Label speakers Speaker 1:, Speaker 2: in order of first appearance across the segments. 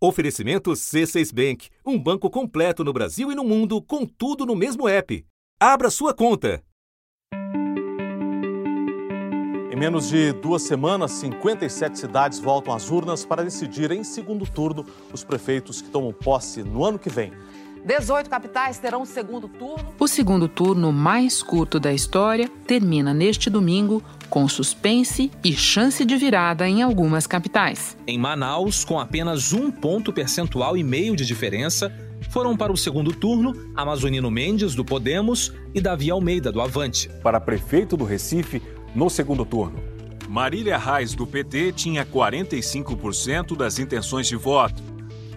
Speaker 1: Oferecimento C6 Bank, um banco completo no Brasil e no mundo, com tudo no mesmo app. Abra sua conta.
Speaker 2: Em menos de duas semanas, 57 cidades voltam às urnas para decidir em segundo turno os prefeitos que tomam posse no ano que vem.
Speaker 3: 18 capitais terão segundo turno.
Speaker 4: O segundo turno mais curto da história termina neste domingo com suspense e chance de virada em algumas capitais.
Speaker 5: Em Manaus, com apenas um ponto percentual e meio de diferença, foram para o segundo turno Amazonino Mendes, do Podemos, e Davi Almeida, do Avante.
Speaker 6: Para prefeito do Recife, no segundo turno.
Speaker 7: Marília Reis, do PT, tinha 45% das intenções de voto.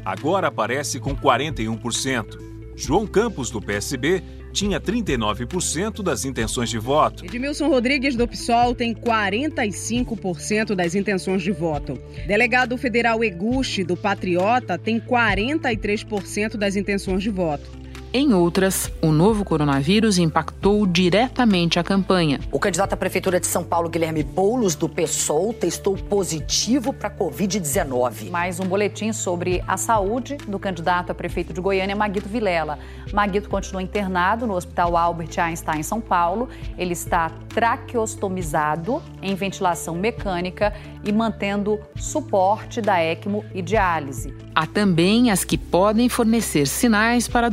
Speaker 7: Agora aparece com 41%. João Campos, do PSB, tinha 39% das intenções de voto.
Speaker 8: Edmilson Rodrigues do PSOL tem 45% das intenções de voto. Delegado federal Eguchi do Patriota tem 43% das intenções de voto.
Speaker 4: Em outras, o novo coronavírus impactou diretamente a campanha.
Speaker 3: O candidato à prefeitura de São Paulo, Guilherme Boulos, do PSOL, testou positivo para Covid-19.
Speaker 9: Mais um boletim sobre a saúde do candidato a prefeito de Goiânia, Maguito Vilela. Maguito continua internado no Hospital Albert Einstein, em São Paulo. Ele está traqueostomizado em ventilação mecânica e mantendo suporte da ECMO e diálise.
Speaker 4: Há também as que podem fornecer sinais para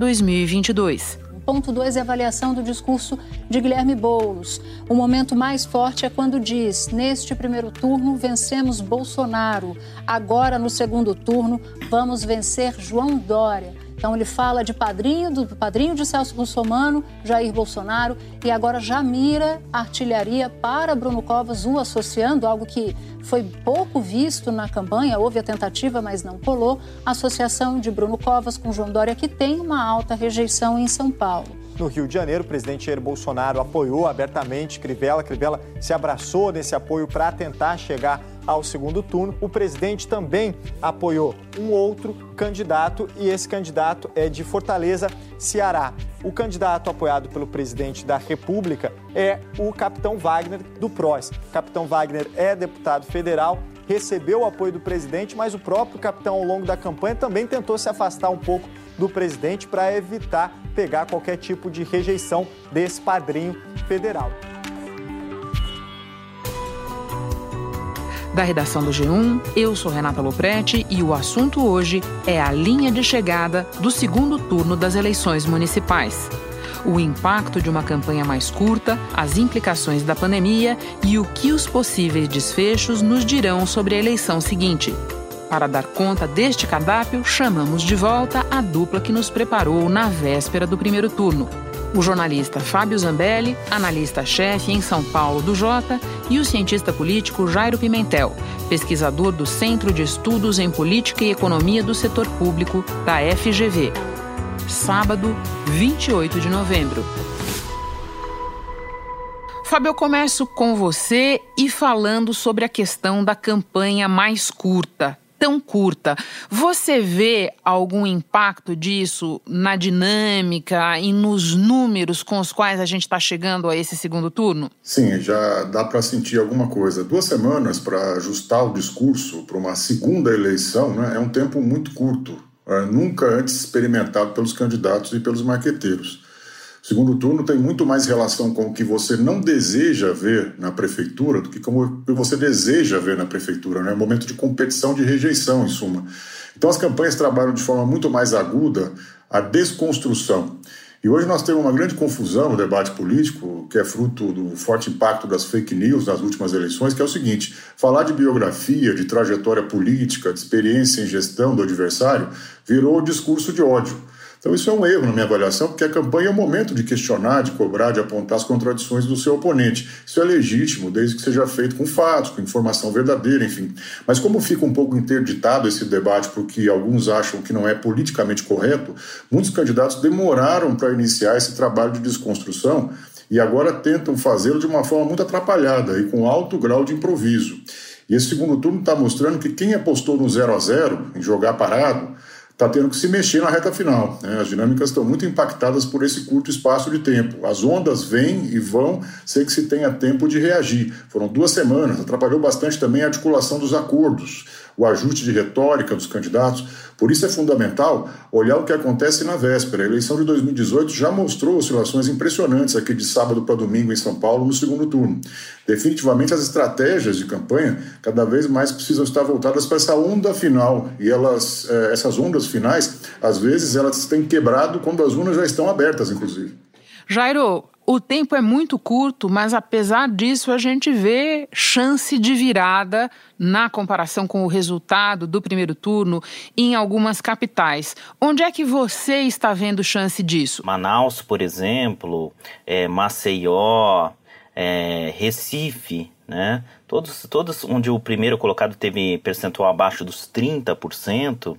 Speaker 4: 2022.
Speaker 10: Ponto 2 é a avaliação do discurso de Guilherme Boulos. O momento mais forte é quando diz: neste primeiro turno vencemos Bolsonaro, agora no segundo turno vamos vencer João Dória. Então ele fala de padrinho, do padrinho de Celso Russomano, Jair Bolsonaro, e agora já mira artilharia para Bruno Covas, o associando, algo que foi pouco visto na campanha, houve a tentativa, mas não colou, a associação de Bruno Covas com João Dória, que tem uma alta rejeição em São Paulo.
Speaker 11: No Rio de Janeiro, o presidente Jair Bolsonaro apoiou abertamente Crivella. Crivella se abraçou nesse apoio para tentar chegar ao segundo turno. O presidente também apoiou um outro candidato e esse candidato é de Fortaleza, Ceará. O candidato apoiado pelo presidente da República é o capitão Wagner do PROS. O capitão Wagner é deputado federal, recebeu o apoio do presidente, mas o próprio capitão, ao longo da campanha, também tentou se afastar um pouco do presidente para evitar pegar qualquer tipo de rejeição desse padrinho federal.
Speaker 4: Da redação do G1, eu sou Renata Loprete e o assunto hoje é a linha de chegada do segundo turno das eleições municipais. O impacto de uma campanha mais curta, as implicações da pandemia e o que os possíveis desfechos nos dirão sobre a eleição seguinte. Para dar conta deste cardápio, chamamos de volta a dupla que nos preparou na véspera do primeiro turno o jornalista Fábio Zambelli, analista-chefe em São Paulo do Jota, e o cientista político Jairo Pimentel, pesquisador do Centro de Estudos em Política e Economia do Setor Público, da FGV. Sábado, 28 de novembro. Fábio, eu começo com você e falando sobre a questão da campanha mais curta tão curta. Você vê algum impacto disso na dinâmica e nos números com os quais a gente está chegando a esse segundo turno?
Speaker 12: Sim, já dá para sentir alguma coisa. Duas semanas para ajustar o discurso para uma segunda eleição né, é um tempo muito curto, é, nunca antes experimentado pelos candidatos e pelos marqueteiros. Segundo turno tem muito mais relação com o que você não deseja ver na prefeitura do que com o que você deseja ver na prefeitura. Né? É um momento de competição, de rejeição, em suma. Então as campanhas trabalham de forma muito mais aguda a desconstrução. E hoje nós temos uma grande confusão no debate político, que é fruto do forte impacto das fake news nas últimas eleições, que é o seguinte: falar de biografia, de trajetória política, de experiência em gestão do adversário, virou discurso de ódio. Então, isso é um erro na minha avaliação, porque a campanha é o momento de questionar, de cobrar, de apontar as contradições do seu oponente. Isso é legítimo, desde que seja feito com fatos, com informação verdadeira, enfim. Mas, como fica um pouco interditado esse debate, porque alguns acham que não é politicamente correto, muitos candidatos demoraram para iniciar esse trabalho de desconstrução e agora tentam fazê-lo de uma forma muito atrapalhada e com alto grau de improviso. E esse segundo turno está mostrando que quem apostou no 0 a 0 em jogar parado, está tendo que se mexer na reta final. Né? As dinâmicas estão muito impactadas por esse curto espaço de tempo. As ondas vêm e vão sem que se tenha tempo de reagir. Foram duas semanas, atrapalhou bastante também a articulação dos acordos. O ajuste de retórica dos candidatos. Por isso é fundamental olhar o que acontece na véspera. A eleição de 2018 já mostrou oscilações impressionantes aqui de sábado para domingo em São Paulo no segundo turno. Definitivamente as estratégias de campanha cada vez mais precisam estar voltadas para essa onda final e elas, eh, essas ondas finais, às vezes elas têm quebrado quando as urnas já estão abertas, inclusive.
Speaker 13: Jairo, o tempo é muito curto, mas apesar disso, a gente vê chance de virada na comparação com o resultado do primeiro turno em algumas capitais. Onde é que você está vendo chance disso?
Speaker 14: Manaus, por exemplo, é, Maceió, é, Recife, né? Todos, todos onde o primeiro colocado teve percentual abaixo dos 30%,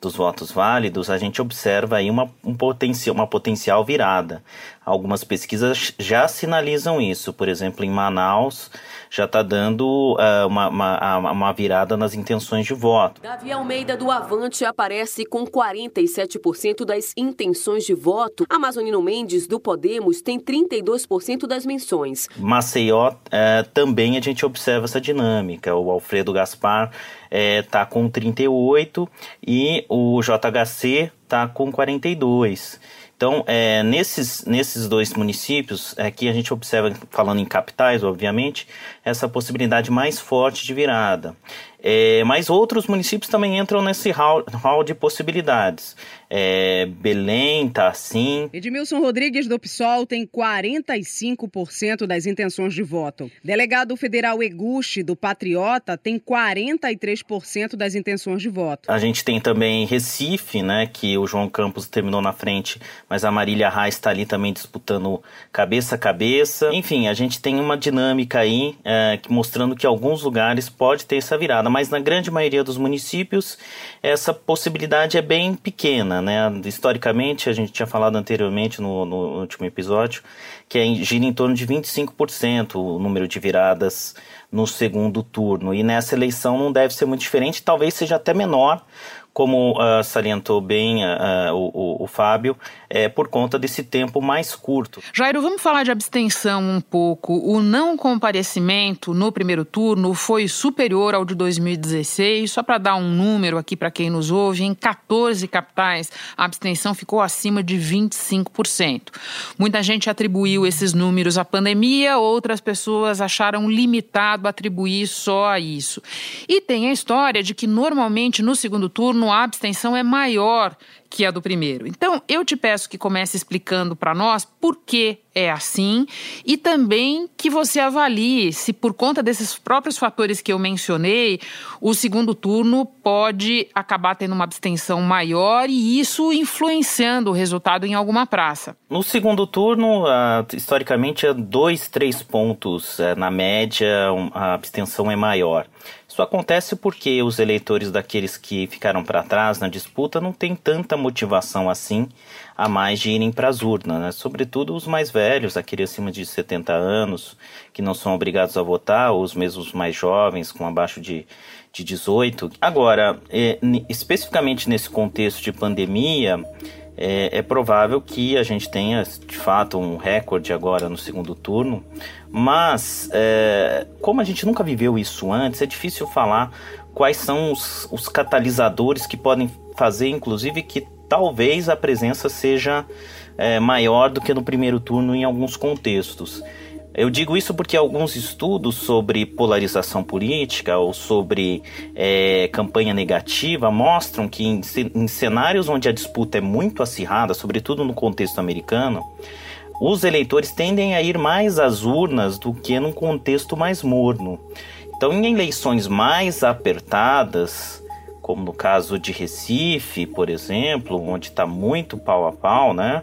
Speaker 14: dos votos válidos, a gente observa aí uma, um potencial, uma potencial virada. Algumas pesquisas já sinalizam isso. Por exemplo, em Manaus, já está dando uh, uma, uma, uma, virada nas intenções de voto.
Speaker 15: Davi Almeida do Avante aparece com 47% das intenções de voto. Amazonino Mendes do Podemos tem 32% das menções.
Speaker 14: Maceió, uh, também a gente observa essa dinâmica. O Alfredo Gaspar está eh, com 38 e o JHC está com 42. Então, é, nesses, nesses dois municípios, aqui a gente observa, falando em capitais, obviamente, essa possibilidade mais forte de virada. É, mas outros municípios também entram nesse hall, hall de possibilidades. É, Belém tá assim.
Speaker 8: Edmilson Rodrigues do PSOL tem 45% das intenções de voto. Delegado federal Eguchi do Patriota tem 43% das intenções de voto.
Speaker 14: A gente tem também Recife, né, que o João Campos terminou na frente, mas a Marília Reis está ali também disputando cabeça a cabeça. Enfim, a gente tem uma dinâmica aí é, mostrando que alguns lugares pode ter essa virada mas na grande maioria dos municípios essa possibilidade é bem pequena, né? Historicamente, a gente tinha falado anteriormente no, no último episódio, que é, gira em torno de 25% o número de viradas no segundo turno. E nessa eleição não deve ser muito diferente, talvez seja até menor, como uh, salientou bem uh, o, o, o, Fábio, é por conta desse tempo mais curto.
Speaker 13: Jairo, vamos falar de abstenção um pouco. O não comparecimento no primeiro turno foi superior ao de 2016. Só para dar um número aqui para quem nos ouve, em 14 capitais a abstenção ficou acima de 25%. Muita gente atribuiu esses números à pandemia, outras pessoas acharam limitado atribuir só a isso. E tem a história de que normalmente no segundo turno a abstenção é maior que a do primeiro. Então, eu te peço que comece explicando para nós por que é assim e também que você avalie se, por conta desses próprios fatores que eu mencionei, o segundo turno pode acabar tendo uma abstenção maior e isso influenciando o resultado em alguma praça.
Speaker 14: No segundo turno, uh, historicamente, é dois, três pontos uh, na média, a abstenção é maior. Isso acontece porque os eleitores daqueles que ficaram para trás na disputa não têm tanta motivação assim a mais de irem para as urnas, né? sobretudo os mais velhos, aqueles acima de 70 anos, que não são obrigados a votar, ou os mesmos mais jovens, com abaixo de, de 18. Agora, é, especificamente nesse contexto de pandemia, é, é, provável que a gente tenha de fato um recorde agora no segundo turno, mas é, como a gente nunca viveu isso antes, é difícil falar quais são os, os catalisadores que podem fazer, inclusive, que talvez a presença seja é, maior do que no primeiro turno em alguns contextos. Eu digo isso porque alguns estudos sobre polarização política ou sobre é, campanha negativa mostram que em, em cenários onde a disputa é muito acirrada, sobretudo no contexto americano, os eleitores tendem a ir mais às urnas do que num contexto mais morno. Então, em eleições mais apertadas, como no caso de Recife, por exemplo, onde está muito pau a pau, né?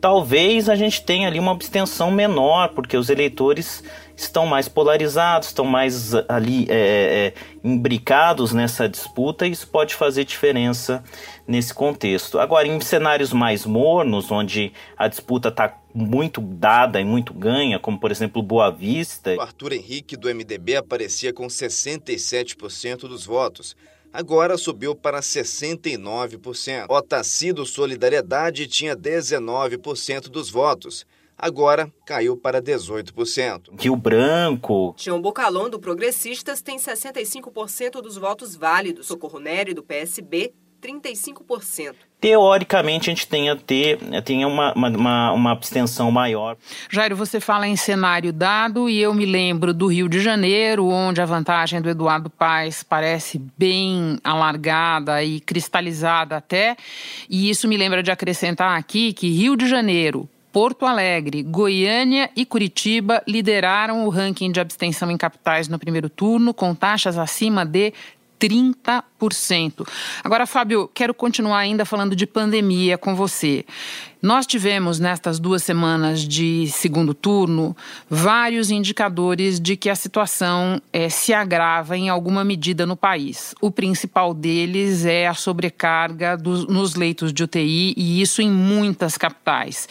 Speaker 14: Talvez a gente tenha ali uma abstenção menor, porque os eleitores estão mais polarizados, estão mais ali é, é, imbricados nessa disputa, e isso pode fazer diferença nesse contexto. Agora, em cenários mais mornos, onde a disputa está muito dada e muito ganha, como por exemplo Boa Vista.
Speaker 16: O Arthur Henrique do MDB aparecia com 67% dos votos. Agora subiu para 69%. Otacílio Solidariedade tinha 19% dos votos. Agora caiu para 18%.
Speaker 14: Rio Branco.
Speaker 17: Tião Bocalon, do Progressistas, tem 65% dos votos válidos. Socorro Nery, do PSB, 35%.
Speaker 14: Teoricamente, a gente tenha, ter, tenha uma, uma, uma abstenção maior.
Speaker 13: Jairo, você fala em cenário dado e eu me lembro do Rio de Janeiro, onde a vantagem do Eduardo Paes parece bem alargada e cristalizada até. E isso me lembra de acrescentar aqui que Rio de Janeiro, Porto Alegre, Goiânia e Curitiba lideraram o ranking de abstenção em capitais no primeiro turno, com taxas acima de 30%. Agora, Fábio, quero continuar ainda falando de pandemia com você. Nós tivemos nestas duas semanas de segundo turno vários indicadores de que a situação é, se agrava em alguma medida no país. O principal deles é a sobrecarga dos, nos leitos de UTI e isso em muitas capitais.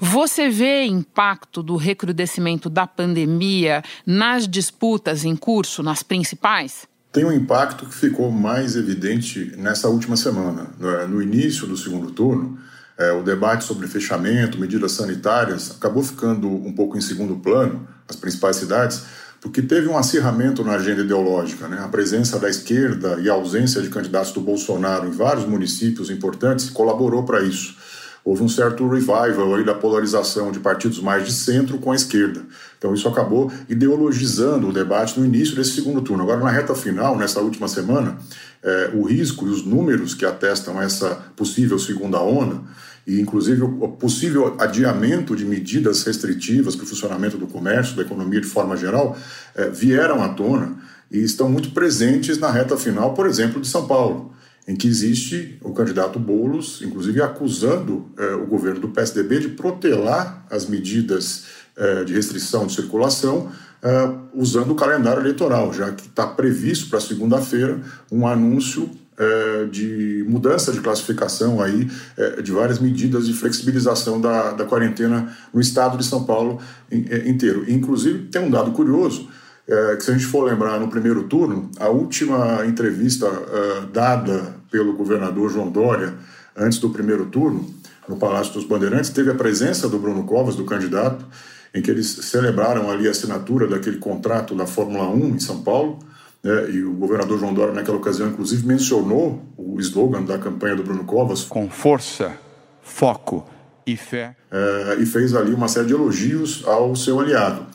Speaker 13: Você vê impacto do recrudescimento da pandemia nas disputas em curso, nas principais?
Speaker 12: Tem um impacto que ficou mais evidente nessa última semana. No início do segundo turno, é, o debate sobre fechamento, medidas sanitárias, acabou ficando um pouco em segundo plano, as principais cidades, porque teve um acirramento na agenda ideológica. Né? A presença da esquerda e a ausência de candidatos do Bolsonaro em vários municípios importantes colaborou para isso houve um certo revival aí da polarização de partidos mais de centro com a esquerda. Então isso acabou ideologizando o debate no início desse segundo turno. Agora, na reta final, nessa última semana, é, o risco e os números que atestam essa possível segunda onda, e inclusive o possível adiamento de medidas restritivas para o funcionamento do comércio, da economia de forma geral, é, vieram à tona e estão muito presentes na reta final, por exemplo, de São Paulo em que existe o candidato Boulos, inclusive acusando eh, o governo do PSDB de protelar as medidas eh, de restrição de circulação eh, usando o calendário eleitoral, já que está previsto para segunda-feira um anúncio de mudança de classificação aí de várias medidas de flexibilização da, da quarentena no estado de São Paulo inteiro. Inclusive tem um dado curioso é, que se a gente for lembrar no primeiro turno, a última entrevista uh, dada pelo governador João Dória antes do primeiro turno, no Palácio dos Bandeirantes, teve a presença do Bruno Covas, do candidato, em que eles celebraram ali a assinatura daquele contrato da Fórmula 1 em São Paulo, né, e o governador João Dória, naquela ocasião, inclusive mencionou o slogan da campanha do Bruno Covas:
Speaker 18: Com força, foco e fé.
Speaker 12: É, e fez ali uma série de elogios ao seu aliado.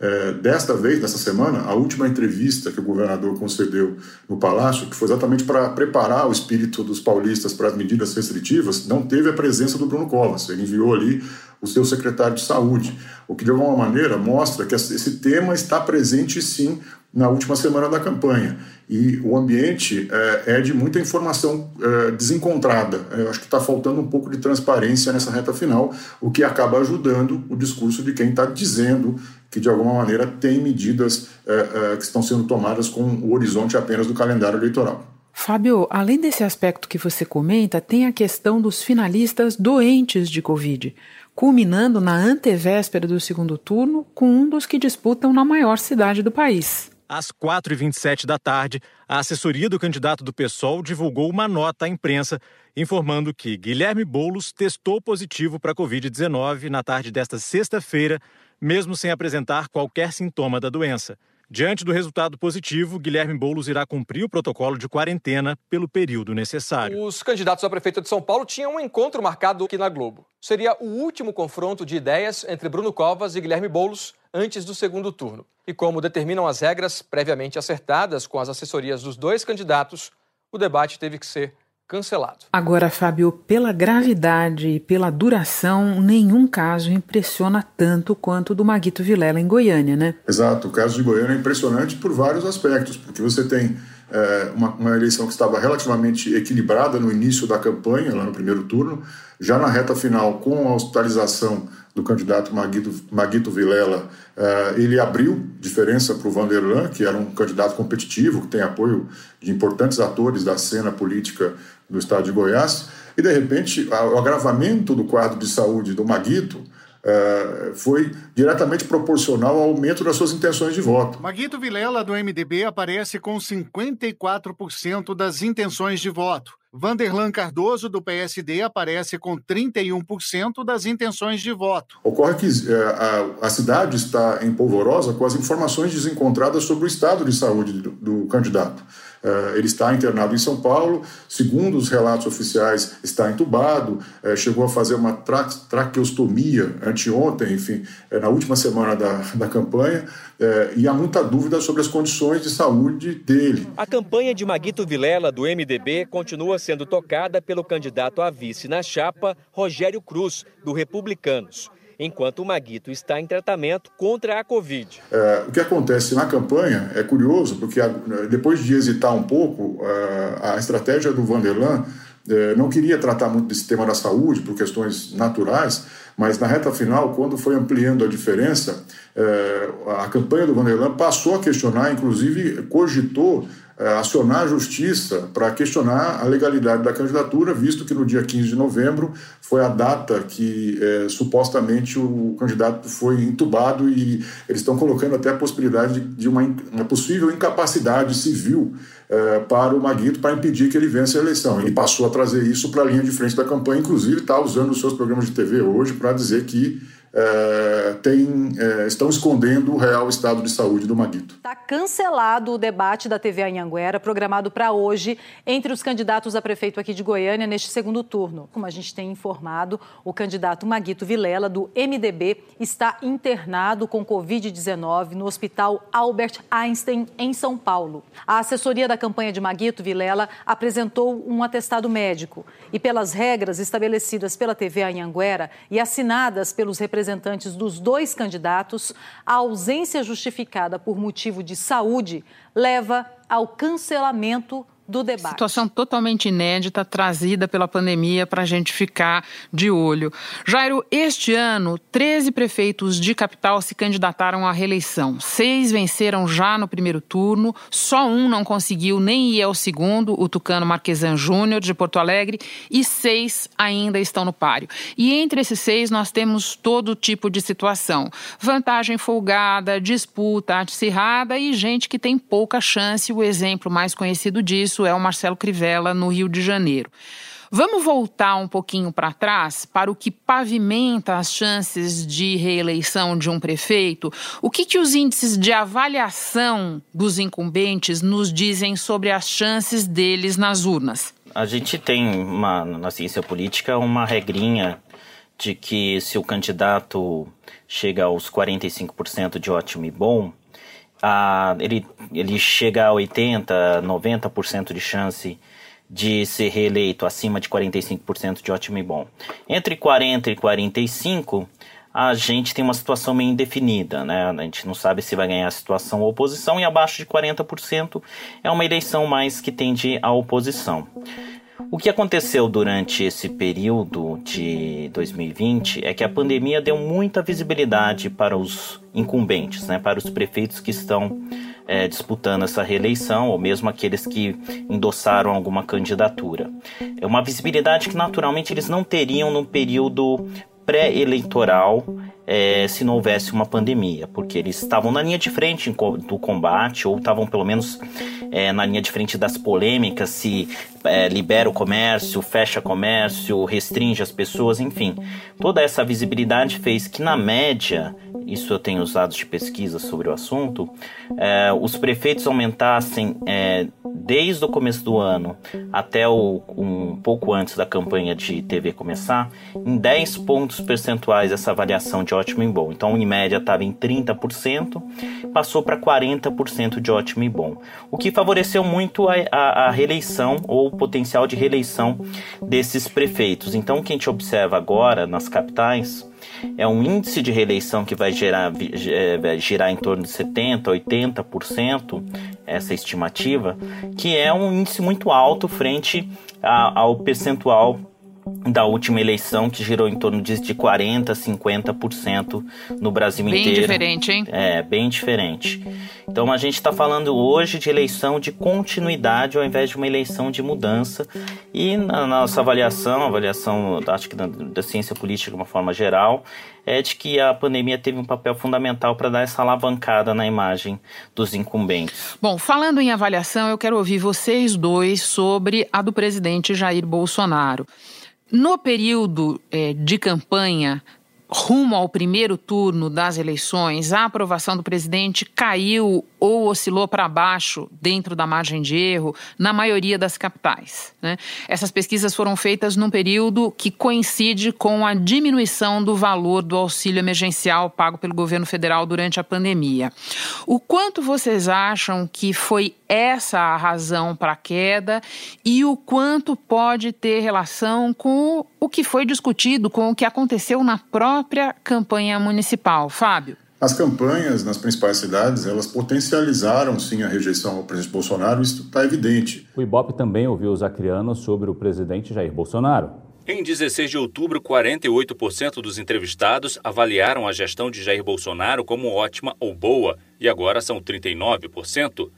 Speaker 12: É, desta vez, nessa semana, a última entrevista que o governador concedeu no Palácio, que foi exatamente para preparar o espírito dos paulistas para as medidas restritivas, não teve a presença do Bruno Covas. Ele enviou ali o seu secretário de saúde, o que de alguma maneira mostra que esse tema está presente sim na última semana da campanha. E o ambiente é, é de muita informação é, desencontrada. Eu acho que está faltando um pouco de transparência nessa reta final, o que acaba ajudando o discurso de quem está dizendo que, de alguma maneira, tem medidas é, que estão sendo tomadas com o horizonte apenas do calendário eleitoral.
Speaker 13: Fábio, além desse aspecto que você comenta, tem a questão dos finalistas doentes de Covid, culminando na antevéspera do segundo turno com um dos que disputam na maior cidade do país.
Speaker 19: Às 4h27 da tarde, a assessoria do candidato do PSOL divulgou uma nota à imprensa informando que Guilherme Boulos testou positivo para a Covid-19 na tarde desta sexta-feira, mesmo sem apresentar qualquer sintoma da doença. Diante do resultado positivo, Guilherme Boulos irá cumprir o protocolo de quarentena pelo período necessário.
Speaker 20: Os candidatos a prefeito de São Paulo tinham um encontro marcado aqui na Globo. Seria o último confronto de ideias entre Bruno Covas e Guilherme Boulos antes do segundo turno. E como determinam as regras previamente acertadas com as assessorias dos dois candidatos, o debate teve que ser cancelado.
Speaker 13: Agora, Fábio, pela gravidade e pela duração, nenhum caso impressiona tanto quanto o do Maguito Vilela em Goiânia, né?
Speaker 12: Exato, o caso de Goiânia é impressionante por vários aspectos, porque você tem é, uma, uma, eleição que estava relativamente equilibrada no início da campanha, lá no primeiro turno, já na reta final, com a hospitalização do candidato Maguito, Maguito Vilela, uh, ele abriu diferença para o Vanderlan, que era um candidato competitivo, que tem apoio de importantes atores da cena política do estado de Goiás, e de repente o agravamento do quadro de saúde do Maguito uh, foi diretamente proporcional ao aumento das suas intenções de voto.
Speaker 21: Maguito Vilela, do MDB, aparece com 54% das intenções de voto. Vanderlan Cardoso, do PSD, aparece com 31% das intenções de voto.
Speaker 12: Ocorre que é, a, a, cidade está em polvorosa com as informações desencontradas sobre o estado de saúde do, do candidato. É, ele está internado em São Paulo, segundo os relatos oficiais, está entubado, é, chegou a fazer uma tra traqueostomia anteontem, enfim, na última semana da, da campanha, e há muita dúvida sobre as condições de saúde dele.
Speaker 22: A campanha de Maguito Vilela, do MDB, continua sendo tocada pelo candidato a vice na chapa, Rogério Cruz, do Republicanos enquanto o Maguito está em tratamento contra a Covid.
Speaker 12: É, o que acontece na campanha é curioso, porque depois de hesitar um pouco, a, estratégia do Vanderlan é, não queria tratar muito desse tema da saúde por questões naturais, mas na reta final, quando foi ampliando a diferença, é, a campanha do Vanderlan passou a questionar, inclusive cogitou acionar a justiça para questionar a legalidade da candidatura, visto que no dia 15 de novembro foi a data que é, supostamente o candidato foi entubado e eles estão colocando até a possibilidade de uma, uma possível incapacidade civil é, para o Maguito para impedir que ele vença a eleição. Ele passou a trazer isso para a linha de frente da campanha, inclusive está usando os seus programas de TV hoje para dizer que é, tem, é, estão escondendo o real estado de saúde do Maguito.
Speaker 23: Está cancelado o debate da TV Anhanguera, programado para hoje, entre os candidatos a prefeito aqui de Goiânia neste segundo turno. Como a gente tem informado, o candidato Maguito Vilela, do MDB, está internado com Covid-19 no Hospital Albert Einstein, em São Paulo. A assessoria da campanha de Maguito Vilela apresentou um atestado médico e, pelas regras estabelecidas pela TV Anhanguera e assinadas pelos representantes representantes dos dois candidatos, a ausência justificada por motivo de saúde leva ao cancelamento do debate.
Speaker 13: Situação totalmente inédita trazida pela pandemia para a gente ficar de olho. Jairo, este ano, 13 prefeitos de capital se candidataram à reeleição. Seis venceram já no primeiro turno, só um não conseguiu nem ir ao segundo, o Tucano Marquesan Júnior, de Porto Alegre, e seis ainda estão no páreo. E entre esses seis, nós temos todo tipo de situação: vantagem folgada, disputa acirrada e gente que tem pouca chance. O exemplo mais conhecido disso isso é o Marcelo Crivella, no Rio de Janeiro. Vamos voltar um pouquinho para trás para o que pavimenta as chances de reeleição de um prefeito. O que, que os índices de avaliação dos incumbentes nos dizem sobre as chances deles nas urnas?
Speaker 14: A gente tem uma, na ciência política uma regrinha de que se o candidato chega aos 45% de ótimo e bom, a, ele, ele chega a 80%, 90% de chance de ser reeleito, acima de 45% de ótimo e bom. Entre 40% e 45%, a gente tem uma situação meio indefinida, né? A gente não sabe se vai ganhar a situação ou oposição, e abaixo de 40% é uma eleição mais que tende à oposição. O que aconteceu durante esse período de 2020 é que a pandemia deu muita visibilidade para os incumbentes, né, para os prefeitos que estão é, disputando essa reeleição, ou mesmo aqueles que endossaram alguma candidatura. É uma visibilidade que naturalmente eles não teriam no período pré-eleitoral é, se não houvesse uma pandemia, porque eles estavam na linha de frente do combate, ou estavam pelo menos é, na linha de frente das polêmicas, se é, libera o comércio, fecha comércio, restringe as pessoas, enfim. Toda essa visibilidade fez que, na média, isso eu tenho usado de pesquisa sobre o assunto, é, os prefeitos aumentassem é, desde o começo do ano até o, um pouco antes da campanha de TV começar, em 10 pontos percentuais essa avaliação de ótimo e bom. Então, em média, estava em 30%, passou para 40% de ótimo e bom. O que favoreceu muito a, a, a, reeleição ou o potencial de reeleição desses prefeitos. Então, o que a gente observa agora nas capitais é um índice de reeleição que vai gerar, é, girar em torno de 70%, 80%, essa estimativa, que é um índice muito alto frente a, ao percentual da última eleição, que girou em torno de, de 40%, 50% no Brasil
Speaker 13: bem
Speaker 14: inteiro.
Speaker 13: Bem diferente, hein?
Speaker 14: É, bem diferente. Então a gente está falando hoje de eleição de continuidade ao invés de uma eleição de mudança. E na nossa avaliação, avaliação acho que da, da ciência política de uma forma geral, é de que a pandemia teve um papel fundamental para dar essa alavancada na imagem dos incumbentes.
Speaker 13: Bom, falando em avaliação, eu quero ouvir vocês dois sobre a do presidente Jair Bolsonaro. No período é, de campanha, rumo ao primeiro turno das eleições, a aprovação do presidente caiu ou oscilou para baixo dentro da margem de erro na maioria das capitais. Né? Essas pesquisas foram feitas num período que coincide com a diminuição do valor do auxílio emergencial pago pelo governo federal durante a pandemia. O quanto vocês acham que foi essa a razão para a queda e o quanto pode ter relação com o que foi discutido, com o que aconteceu na própria campanha municipal? Fábio.
Speaker 12: As campanhas nas principais cidades, elas potencializaram sim a rejeição ao presidente Bolsonaro, isso está evidente.
Speaker 24: O Ibope também ouviu os acrianos sobre o presidente Jair Bolsonaro.
Speaker 1: Em 16 de outubro, 48% dos entrevistados avaliaram a gestão de Jair Bolsonaro como ótima ou boa, e agora são 39%.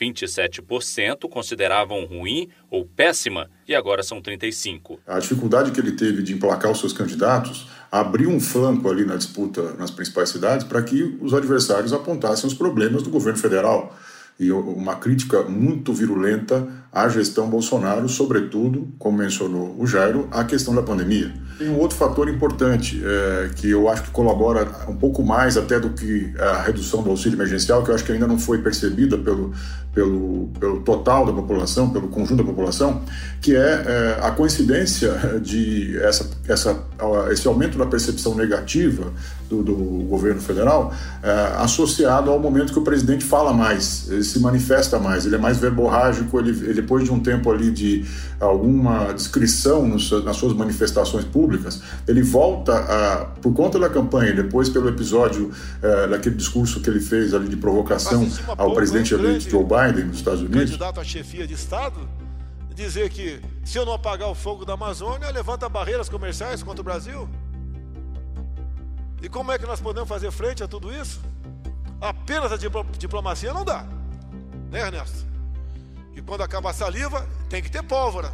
Speaker 1: 27% consideravam ruim ou péssima e agora são 35%.
Speaker 12: A dificuldade que ele teve de emplacar os seus candidatos abriu um flanco ali na disputa nas principais cidades para que os adversários apontassem os problemas do governo federal e uma crítica muito virulenta à gestão Bolsonaro, sobretudo, como mencionou o Jairo, a questão da pandemia. Tem um outro fator importante é, que eu acho que colabora um pouco mais até do que a redução do auxílio emergencial, que eu acho que ainda não foi percebida pelo, pelo, pelo total da população, pelo conjunto da população, que é, é a coincidência de essa, essa, esse aumento da percepção negativa do, do governo federal é, associado ao momento que o presidente fala mais, ele se manifesta mais, ele é mais verborrágico, ele, ele depois de um tempo ali de alguma descrição nas suas manifestações públicas, ele volta a, por conta da campanha, depois pelo episódio é, daquele discurso que ele fez ali de provocação ao presidente eleito Joe Biden nos Estados Unidos.
Speaker 25: Candidato à chefia de Estado, dizer que se eu não apagar o fogo da Amazônia, levanta barreiras comerciais contra o Brasil. E como é que nós podemos fazer frente a tudo isso? Apenas a diplomacia não dá, né, Ernesto? E quando acaba a saliva, tem que ter pólvora.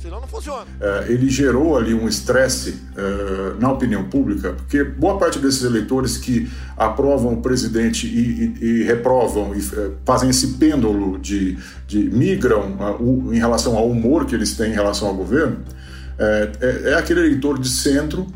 Speaker 25: Senão não funciona.
Speaker 12: É, ele gerou ali um estresse é, na opinião pública, porque boa parte desses eleitores que aprovam o presidente e, e, e reprovam e é, fazem esse pêndulo de, de migram em relação ao humor que eles têm em relação ao governo, é, aquele eleitor de centro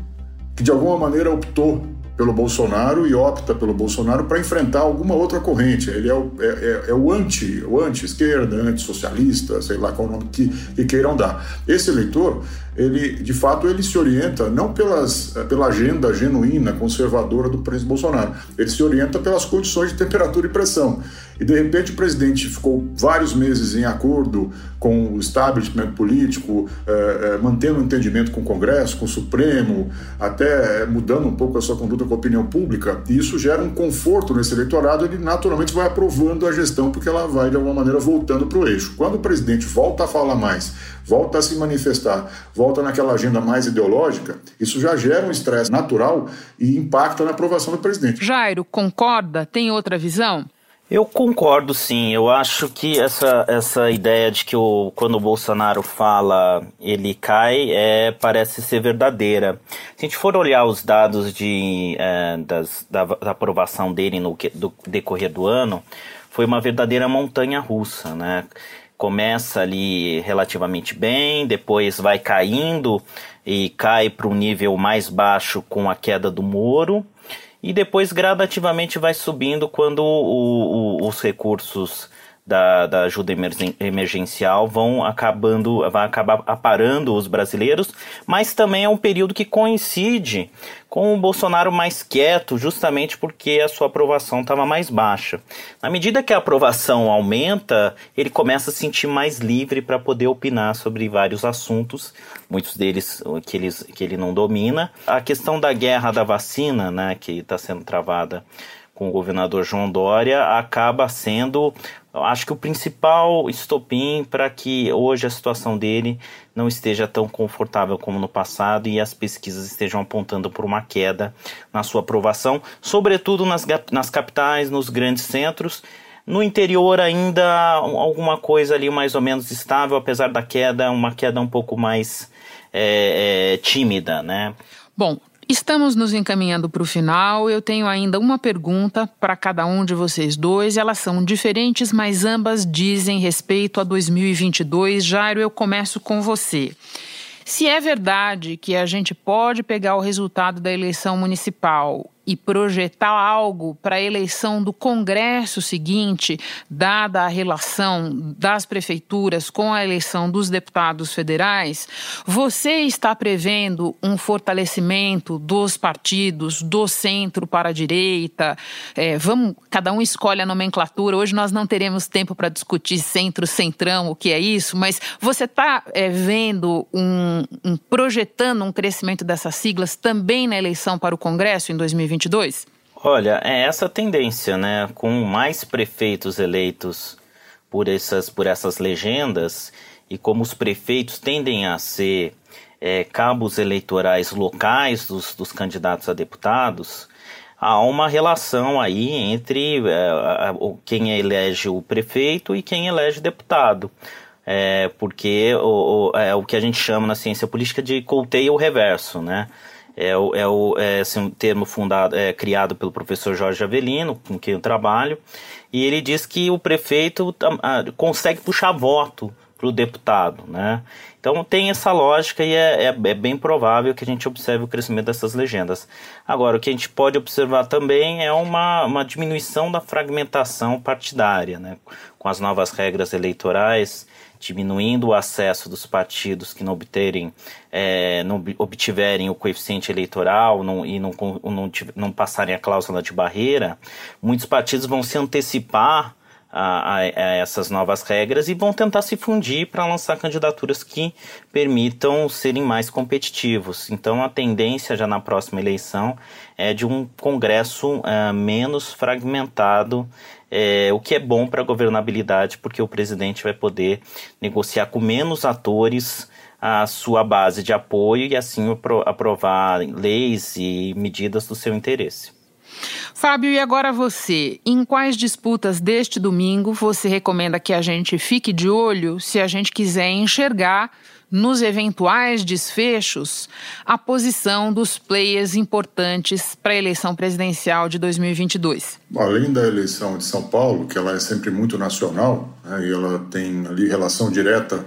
Speaker 12: que de alguma maneira optou pelo Bolsonaro e opta pelo Bolsonaro para enfrentar alguma outra corrente. Ele é o, é, é, é o anti, o anti-esquerda, anti-socialista, sei lá qual nome que, que queiram dar. Esse eleitor, ele de fato ele se orienta não pelas, pela agenda genuína conservadora do presidente Bolsonaro, ele se orienta pelas condições de temperatura e pressão. E de repente o presidente ficou vários meses em acordo com o establishment político, eh, eh, mantendo um entendimento com o Congresso, com o Supremo, até mudando um pouco a sua conduta com a opinião pública, e isso gera um conforto nesse eleitorado, ele naturalmente vai aprovando a gestão, porque ela vai de alguma maneira voltando para o eixo. Quando o presidente volta a falar mais, volta a se manifestar, volta naquela agenda mais ideológica, isso já gera um estresse natural e impacta na aprovação do presidente.
Speaker 13: Jairo, concorda? Tem outra visão?
Speaker 14: Eu concordo, sim. Eu acho que essa, essa ideia de que o, quando o Bolsonaro fala ele cai é, parece ser verdadeira. Se a gente for olhar os dados de, é, das, da, da, aprovação dele no do decorrer do ano, foi uma verdadeira montanha russa, né? Começa ali relativamente bem, depois vai caindo e cai para um nível mais baixo com a queda do Moro. E depois gradativamente vai subindo quando o, o, os recursos da, da ajuda emergencial vão acabando, vai acabar aparando os brasileiros, mas também é um período que coincide com o Bolsonaro mais quieto, justamente porque a sua aprovação estava mais baixa. Na medida que a aprovação aumenta, ele começa a se sentir mais livre para poder opinar sobre vários assuntos, muitos deles que, eles, que ele não domina. A questão da guerra da vacina, né, que está sendo travada com o governador João Dória acaba sendo, acho que o principal estopim para que hoje a situação dele não esteja tão confortável como no passado e as pesquisas estejam apontando por uma queda na sua aprovação, sobretudo nas, nas capitais, nos grandes centros. No interior ainda alguma coisa ali mais ou menos estável, apesar da queda, uma queda um pouco mais é, é, tímida, né?
Speaker 13: Bom, Estamos nos encaminhando para o final. Eu tenho ainda uma pergunta para cada um de vocês dois. Elas são diferentes, mas ambas dizem respeito a 2022. Jairo, eu começo com você. Se é verdade que a gente pode pegar o resultado da eleição municipal e projetar algo para a eleição do Congresso seguinte, dada a relação das prefeituras com a eleição dos deputados federais, você está prevendo um fortalecimento dos partidos do centro para a direita? É, vamos, cada um escolhe a nomenclatura. Hoje nós não teremos tempo para discutir centro-centrão, o que é isso, mas você está é, vendo um, um projetando um crescimento dessas siglas também na eleição para o Congresso em 2020? 2022?
Speaker 14: Olha, é essa tendência, né? Com mais prefeitos eleitos por essas, por essas legendas, e como os prefeitos tendem a ser é, cabos eleitorais locais dos, dos candidatos a deputados, há uma relação aí entre é, quem elege o prefeito e quem elege deputado. É, porque o, o, é o que a gente chama na ciência política de colteio reverso, né? É, o, é, o, é assim, um termo fundado, é, criado pelo professor Jorge Avelino, com quem eu trabalho, e ele diz que o prefeito ah, consegue puxar voto para o deputado, né? Então tem essa lógica e é, é, é, bem provável que a gente observe o crescimento dessas legendas. Agora, o que a gente pode observar também é uma, uma diminuição da fragmentação partidária, né? Com as novas regras eleitorais, diminuindo o acesso dos partidos que não obterem, é, não obtiverem o coeficiente eleitoral não, e não, não, não passarem a cláusula de barreira, muitos partidos vão se antecipar a, a, essas novas regras e vão tentar se fundir para lançar candidaturas que permitam serem mais competitivos. Então, a tendência já na próxima eleição é de um Congresso é, menos fragmentado é, o que é bom para a governabilidade, porque o presidente vai poder negociar com menos atores a sua base de apoio e assim aprovar leis e medidas do seu interesse.
Speaker 13: Fábio, e agora você? Em quais disputas deste domingo você recomenda que a gente fique de olho se a gente quiser enxergar nos eventuais desfechos, a posição dos players importantes para a eleição presidencial de 2022.
Speaker 12: Além da eleição de São Paulo, que ela é sempre muito nacional, né, e ela tem ali relação direta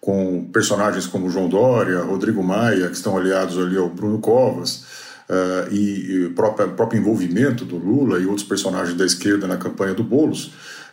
Speaker 12: com personagens como João Dória, Rodrigo Maia, que estão aliados ali ao Bruno Covas, uh, e, o próprio, próprio envolvimento do Lula e outros personagens da esquerda na campanha do Boulos,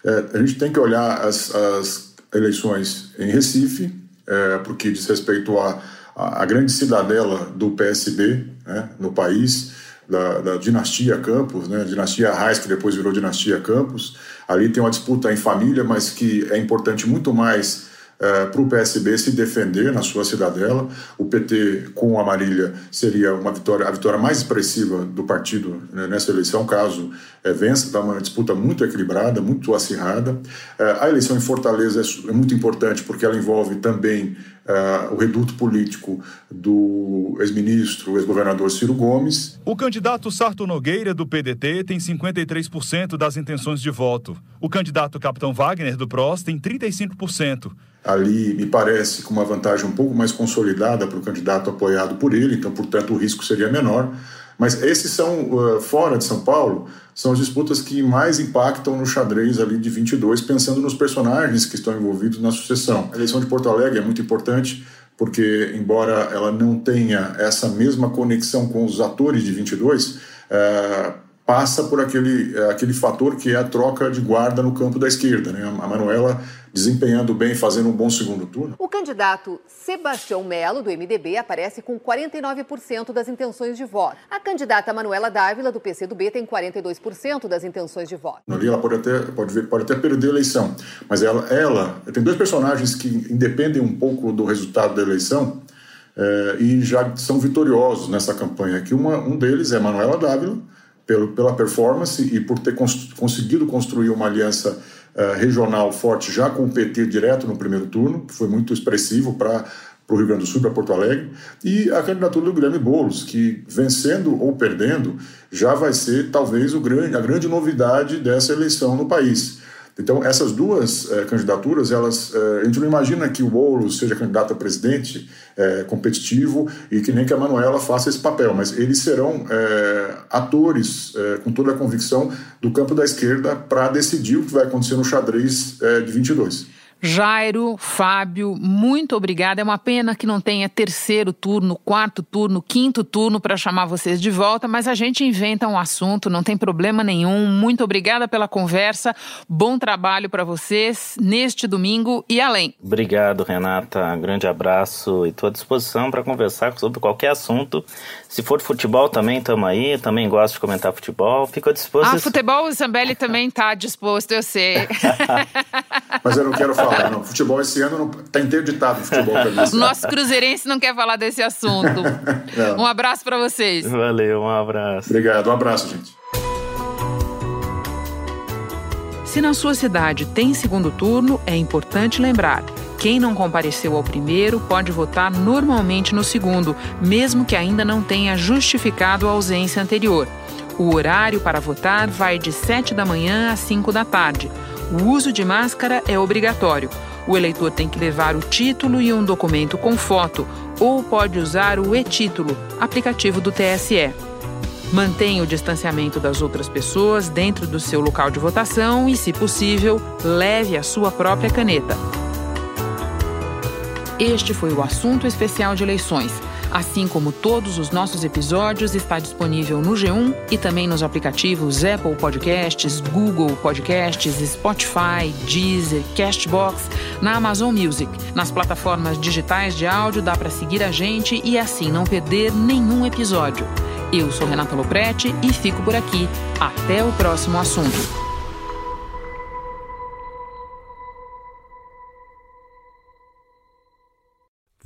Speaker 12: uh, a gente tem que olhar as, as eleições em Recife, é, porque diz respeito à a, grande cidadela do PSB né, no país, da, da, dinastia Campos, né, dinastia Reis, que depois virou dinastia Campos. Ali tem uma disputa em família, mas que é importante muito mais é, para o PSB se defender na sua cidadela. O PT com a Marília seria uma vitória, a vitória mais expressiva do partido né, nessa eleição, caso é, vença. Está uma disputa muito equilibrada, muito acirrada. É, a eleição em Fortaleza é, é muito importante porque ela envolve também Uh, o reduto político do ex-ministro, ex-governador Ciro Gomes.
Speaker 26: O candidato Sarto Nogueira, do PDT, tem 53% das intenções de voto. O candidato Capitão Wagner, do PROS, tem 35%
Speaker 12: ali me parece com uma vantagem um pouco mais consolidada para o candidato apoiado por ele, então, portanto, o risco seria menor. Mas esses são, uh, fora de São Paulo, são as disputas que mais impactam no xadrez ali de 22, pensando nos personagens que estão envolvidos na sucessão. A eleição de Porto Alegre é muito importante, porque, embora ela não tenha essa mesma conexão com os atores de 22, uh, passa por aquele, uh, aquele fator que é a troca de guarda no campo da esquerda. Né? A Manuela desempenhando bem, fazendo um bom segundo turno.
Speaker 9: O candidato Sebastião Melo, do MDB, aparece com 49% das intenções de voto. A candidata Manuela Dávila, do PCdoB, tem 42% das intenções de voto.
Speaker 12: Ali ela pode até, pode, ver, pode até perder a eleição, mas ela, ela tem dois personagens que independem um pouco do resultado da eleição é, e já são vitoriosos nessa campanha aqui. Uma, um deles é Manuela Dávila, pelo, pela performance e por ter cons conseguido construir uma aliança regional forte já com o PT direto no primeiro turno, que foi muito expressivo para para o Rio Grande do Sul, para Porto Alegre, e a candidatura do Guilherme Boulos, que vencendo ou perdendo já vai ser talvez grande, a grande novidade dessa eleição no país. Então, essas duas eh, candidaturas, elas, eh, a gente não imagina que o Boulos seja candidato a presidente eh, competitivo e que nem que a Manuela faça esse papel, mas eles serão atores com toda a convicção do campo da esquerda para decidir o que vai acontecer no xadrez de 22.
Speaker 4: Jairo, Fábio, muito obrigada. É uma pena que não tenha terceiro turno, quarto turno, quinto turno para chamar vocês de volta, mas a gente inventa um assunto, não tem problema nenhum. Muito obrigada pela conversa. Bom trabalho para vocês neste domingo e além.
Speaker 14: Obrigado, Renata. Um grande abraço e estou à disposição para conversar sobre qualquer assunto. Se for futebol também, estamos aí. Também gosto de comentar futebol. Fico à disposição.
Speaker 4: Ah, futebol, o Zambelli também está disposto, eu sei.
Speaker 12: mas eu não quero falar falar, não. Futebol esse ano está interditado futebol
Speaker 4: O nosso cruzeirense não quer falar desse assunto. um abraço para vocês.
Speaker 14: Valeu, um abraço.
Speaker 12: Obrigado, um abraço, gente.
Speaker 4: Se na sua cidade tem segundo turno, é importante lembrar. Quem não compareceu ao primeiro pode votar normalmente no segundo, mesmo que ainda não tenha justificado a ausência anterior. O horário para votar vai de 7 da manhã às 5 da tarde. O uso de máscara é obrigatório. O eleitor tem que levar o título e um documento com foto, ou pode usar o e-título, aplicativo do TSE. Mantenha o distanciamento das outras pessoas dentro do seu local de votação e, se possível, leve a sua própria caneta. Este foi o assunto especial de eleições. Assim como todos os nossos episódios, está disponível no G1 e também nos aplicativos Apple Podcasts, Google Podcasts, Spotify, Deezer, Castbox, na Amazon Music. Nas plataformas digitais de áudio dá para seguir a gente e assim não perder nenhum episódio. Eu sou Renata Loprete e fico por aqui. Até o próximo assunto.